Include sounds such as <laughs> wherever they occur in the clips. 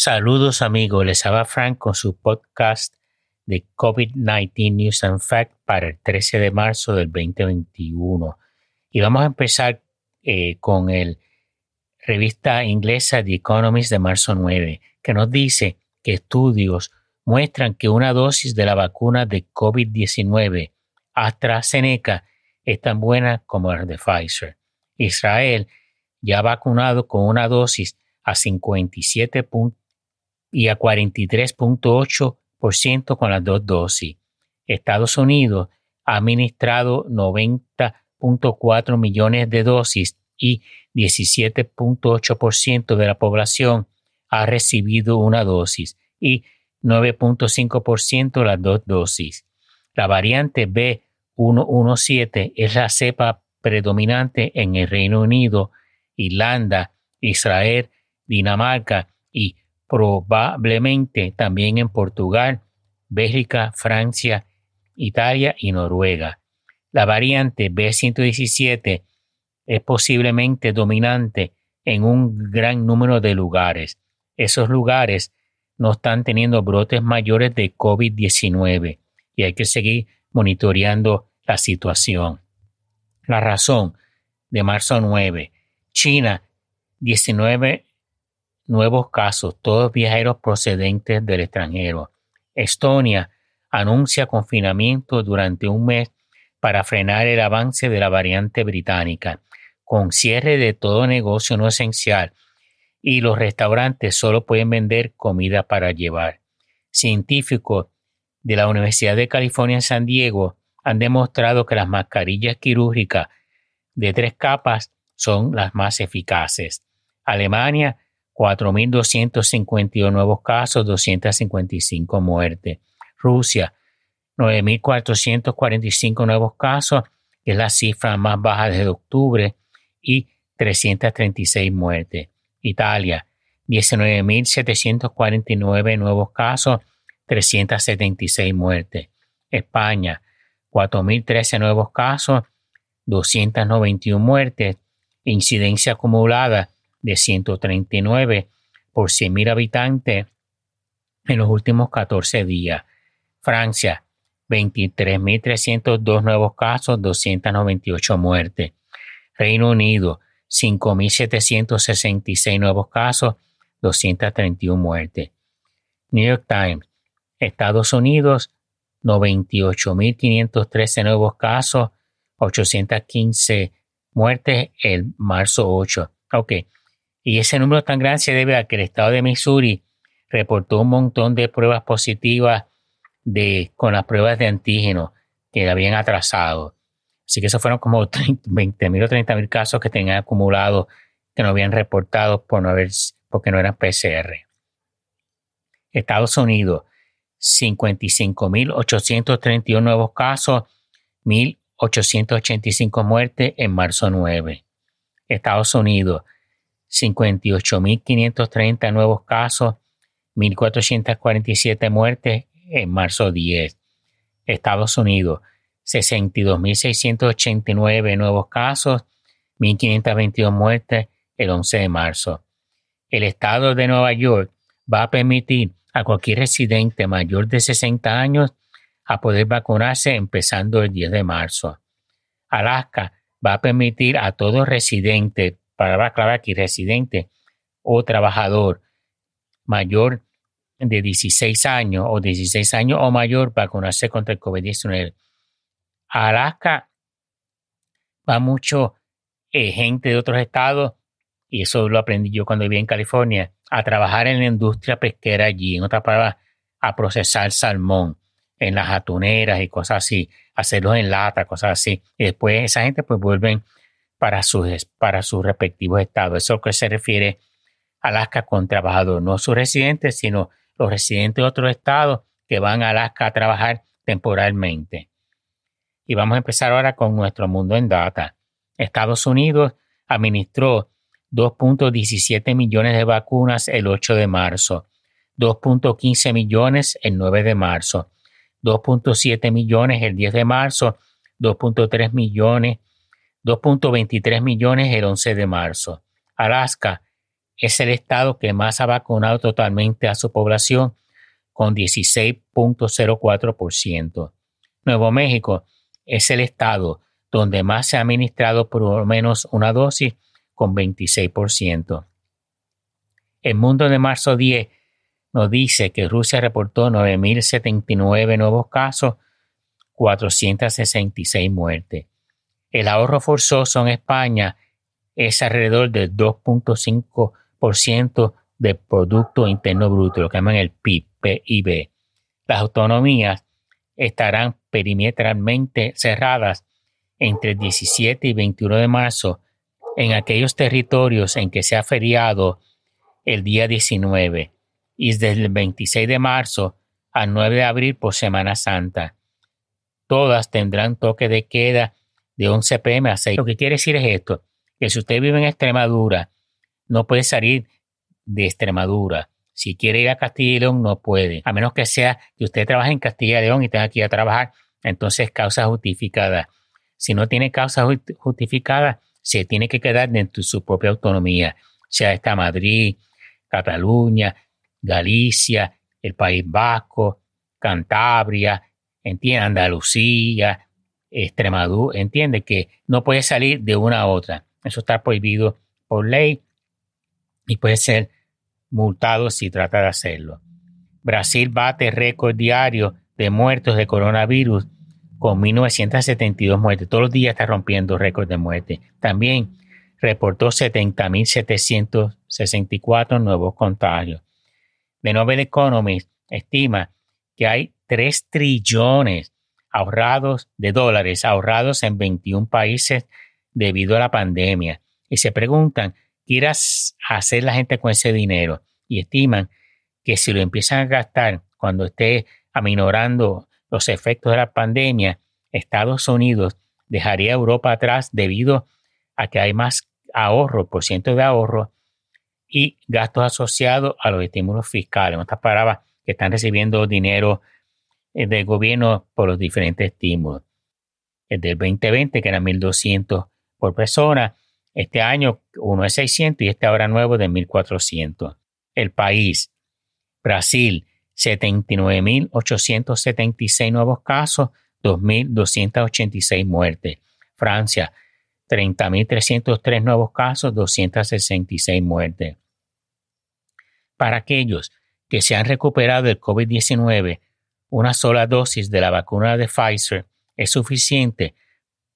Saludos amigos, les habla Frank con su podcast de COVID-19 News and Facts para el 13 de marzo del 2021. Y vamos a empezar eh, con el revista inglesa The Economist de marzo 9, que nos dice que estudios muestran que una dosis de la vacuna de COVID-19 AstraZeneca es tan buena como la de Pfizer. Israel ya vacunado con una dosis a 57 y a 43.8% con las dos dosis. Estados Unidos ha administrado 90.4 millones de dosis y 17.8% de la población ha recibido una dosis y 9.5% las dos dosis. La variante B117 es la cepa predominante en el Reino Unido, Irlanda, Israel, Dinamarca y probablemente también en Portugal, Bélgica, Francia, Italia y Noruega. La variante B117 es posiblemente dominante en un gran número de lugares. Esos lugares no están teniendo brotes mayores de COVID-19 y hay que seguir monitoreando la situación. La razón de marzo 9. China, 19 nuevos casos, todos viajeros procedentes del extranjero. Estonia anuncia confinamiento durante un mes para frenar el avance de la variante británica, con cierre de todo negocio no esencial y los restaurantes solo pueden vender comida para llevar. Científicos de la Universidad de California en San Diego han demostrado que las mascarillas quirúrgicas de tres capas son las más eficaces. Alemania 4.252 nuevos casos, 255 muertes. Rusia, 9.445 nuevos casos, que es la cifra más baja desde octubre, y 336 muertes. Italia, 19.749 nuevos casos, 376 muertes. España, 4.013 nuevos casos, 291 muertes. Incidencia acumulada de 139 por 100.000 habitantes en los últimos 14 días. Francia, 23.302 nuevos casos, 298 muertes. Reino Unido, 5.766 nuevos casos, 231 muertes. New York Times, Estados Unidos, 98.513 nuevos casos, 815 muertes el marzo 8. Ok, y ese número tan grande se debe a que el estado de Missouri reportó un montón de pruebas positivas de, con las pruebas de antígeno que habían atrasado. Así que esos fueron como <laughs> 20 mil o 30 mil casos que tenían acumulados que no habían reportado por no haber, porque no eran PCR. Estados Unidos, 55.831 nuevos casos, 1.885 muertes en marzo 9. Estados Unidos, 58.530 nuevos casos, 1.447 muertes en marzo 10. Estados Unidos, 62.689 nuevos casos, 1.522 muertes el 11 de marzo. El estado de Nueva York va a permitir a cualquier residente mayor de 60 años a poder vacunarse empezando el 10 de marzo. Alaska va a permitir a todo residente para aclarar aquí residente o trabajador mayor de 16 años o 16 años o mayor vacunarse contra el COVID-19. A Alaska va mucho eh, gente de otros estados, y eso lo aprendí yo cuando vivía en California, a trabajar en la industria pesquera allí, en otras palabras, a procesar salmón en las atuneras y cosas así, hacerlos en lata, cosas así. Y después esa gente pues vuelven para sus, para respectivos estados. Eso que se refiere a Alaska con trabajadores, no sus residentes, sino los residentes de otros estados que van a Alaska a trabajar temporalmente. Y vamos a empezar ahora con nuestro mundo en data. Estados Unidos administró 2.17 millones de vacunas el 8 de marzo, 2.15 millones el 9 de marzo, 2.7 millones el 10 de marzo, 2.3 millones 2.23 millones el 11 de marzo. Alaska es el estado que más ha vacunado totalmente a su población con 16.04%. Nuevo México es el estado donde más se ha administrado por lo menos una dosis con 26%. El mundo de marzo 10 nos dice que Rusia reportó 9.079 nuevos casos, 466 muertes. El ahorro forzoso en España es alrededor del 2.5% del Producto Interno Bruto, lo que llaman el PIB. Las autonomías estarán perimetralmente cerradas entre el 17 y 21 de marzo en aquellos territorios en que se ha feriado el día 19 y desde el 26 de marzo al 9 de abril por Semana Santa. Todas tendrán toque de queda de 11 pm a 6. Lo que quiere decir es esto, que si usted vive en Extremadura, no puede salir de Extremadura. Si quiere ir a Castilla y León, no puede. A menos que sea que usted trabaje en Castilla y León y tenga que ir a trabajar, entonces causa justificada. Si no tiene causa justificada, se tiene que quedar dentro de su propia autonomía, sea esta Madrid, Cataluña, Galicia, el País Vasco, Cantabria, Andalucía, Extremadura, entiende que no puede salir de una a otra. Eso está prohibido por ley y puede ser multado si trata de hacerlo. Brasil bate récord diario de muertos de coronavirus con 1972 muertes. Todos los días está rompiendo récord de muerte. También reportó 70.764 nuevos contagios. The Nobel Economist estima que hay 3 trillones ahorrados de dólares ahorrados en 21 países debido a la pandemia. Y se preguntan, ¿qué irá a hacer la gente con ese dinero? Y estiman que si lo empiezan a gastar cuando esté aminorando los efectos de la pandemia, Estados Unidos dejaría a Europa atrás debido a que hay más ahorro, por ciento de ahorro y gastos asociados a los estímulos fiscales. En otras palabras, que están recibiendo dinero del gobierno por los diferentes estímulos. El del 2020, que era 1.200 por persona, este año uno es 600 y este ahora nuevo de 1.400. El país, Brasil, 79.876 nuevos casos, 2.286 muertes. Francia, 30.303 nuevos casos, 266 muertes. Para aquellos que se han recuperado del COVID-19, una sola dosis de la vacuna de Pfizer es suficiente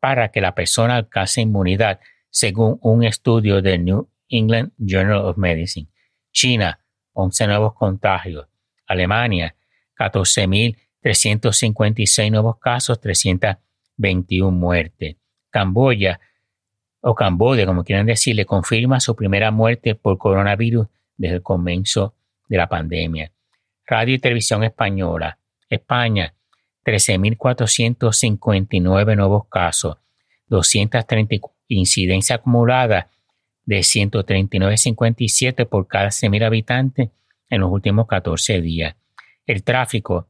para que la persona alcance inmunidad, según un estudio del New England Journal of Medicine. China, 11 nuevos contagios. Alemania, 14.356 nuevos casos, 321 muertes. Camboya, o Camboya, como quieran decirle, confirma su primera muerte por coronavirus desde el comienzo de la pandemia. Radio y Televisión Española, España, 13.459 nuevos casos, 230 incidencia acumulada de 139.57 por cada 100.000 habitantes en los últimos 14 días. El tráfico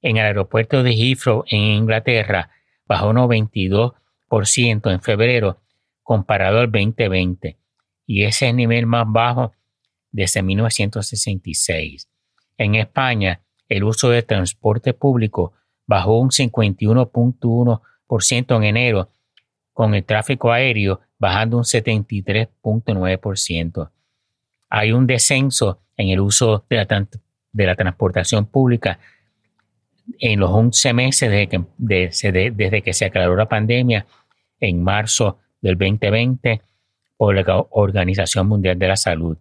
en el aeropuerto de Heathrow en Inglaterra bajó un 92% en febrero comparado al 2020 y ese es el nivel más bajo desde 1966. En España, el uso de transporte público bajó un 51.1% en enero, con el tráfico aéreo bajando un 73.9%. Hay un descenso en el uso de la, de la transportación pública en los 11 meses desde que, desde que se aclaró la pandemia en marzo del 2020 por la Organización Mundial de la Salud.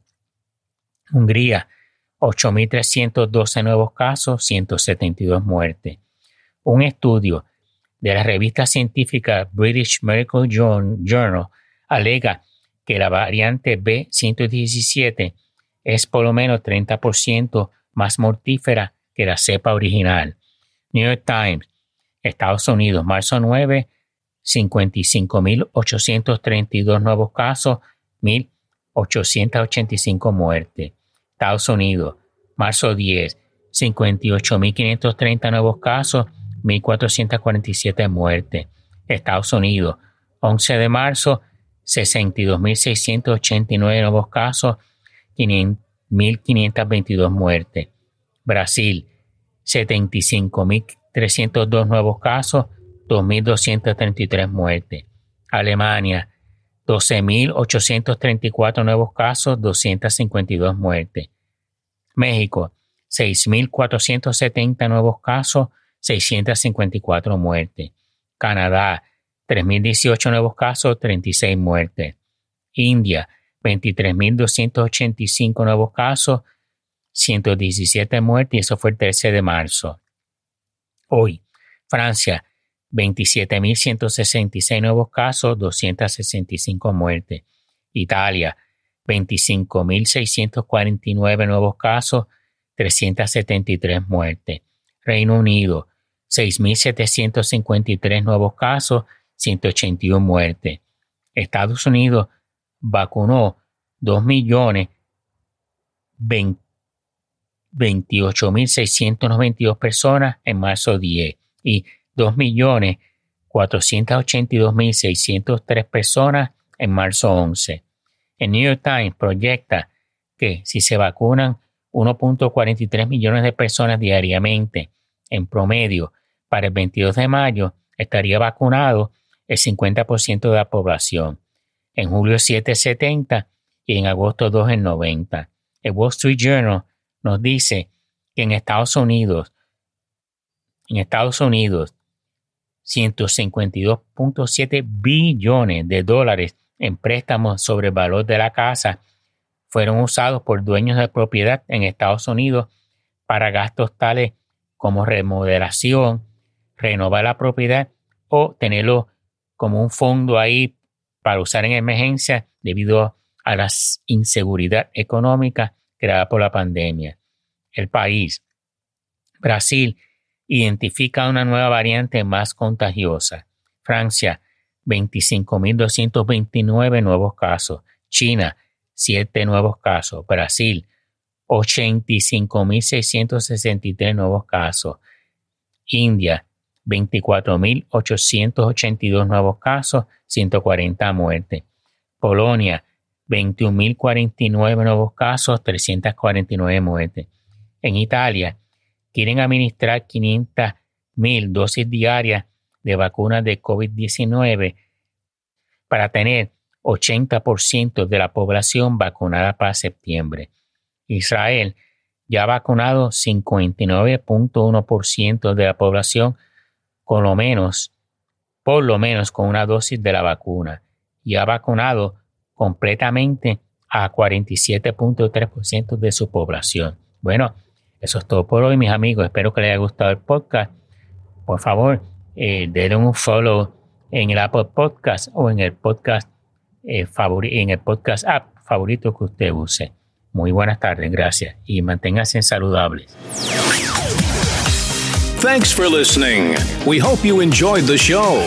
Hungría, 8.312 nuevos casos, 172 muertes. Un estudio de la revista científica British Medical Journal alega que la variante B117 es por lo menos 30% más mortífera que la cepa original. New York Times, Estados Unidos, marzo 9, 55.832 nuevos casos, 1.885 muertes. Estados Unidos, marzo 10, 58.530 nuevos casos, 1.447 muertes. Estados Unidos, 11 de marzo, 62.689 nuevos casos, 1.522 muertes. Brasil, 75.302 nuevos casos, 2.233 muertes. Alemania, 12.834 nuevos casos, 252 muertes. México, 6.470 nuevos casos, 654 muertes. Canadá, 3.018 nuevos casos, 36 muertes. India, 23.285 nuevos casos, 117 muertes y eso fue el 13 de marzo. Hoy, Francia, 27.166 nuevos casos, 265 muertes. Italia, 25.649 nuevos casos, 373 muertes. Reino Unido, 6.753 nuevos casos, 181 muertes. Estados Unidos vacunó 2.028.692 personas en marzo 10 y 2.482.603 personas en marzo 11. El New York Times proyecta que si se vacunan 1.43 millones de personas diariamente en promedio para el 22 de mayo, estaría vacunado el 50% de la población. En julio 7.70 y en agosto 2 en 90. El Wall Street Journal nos dice que en Estados Unidos, en Estados Unidos, 152.7 billones de dólares en préstamos sobre el valor de la casa fueron usados por dueños de propiedad en Estados Unidos para gastos tales como remodelación, renovar la propiedad o tenerlo como un fondo ahí para usar en emergencia debido a la inseguridad económica creada por la pandemia. El país, Brasil, identifica una nueva variante más contagiosa. Francia, 25.229 nuevos casos. China, 7 nuevos casos. Brasil, 85.663 nuevos casos. India, 24.882 nuevos casos, 140 muertes. Polonia, 21.049 nuevos casos, 349 muertes. En Italia, quieren administrar 500.000 dosis diarias de vacunas de COVID-19 para tener 80% de la población vacunada para septiembre. Israel ya ha vacunado 59.1% de la población con lo menos, por lo menos con una dosis de la vacuna y ha vacunado completamente a 47.3% de su población. Bueno, eso es todo por hoy, mis amigos. Espero que les haya gustado el podcast. Por favor, eh, denle un follow en el Apple Podcast o en el podcast eh, en el podcast app favorito que usted use. Muy buenas tardes, gracias y manténganse saludables. Thanks for listening. We hope you enjoyed the show.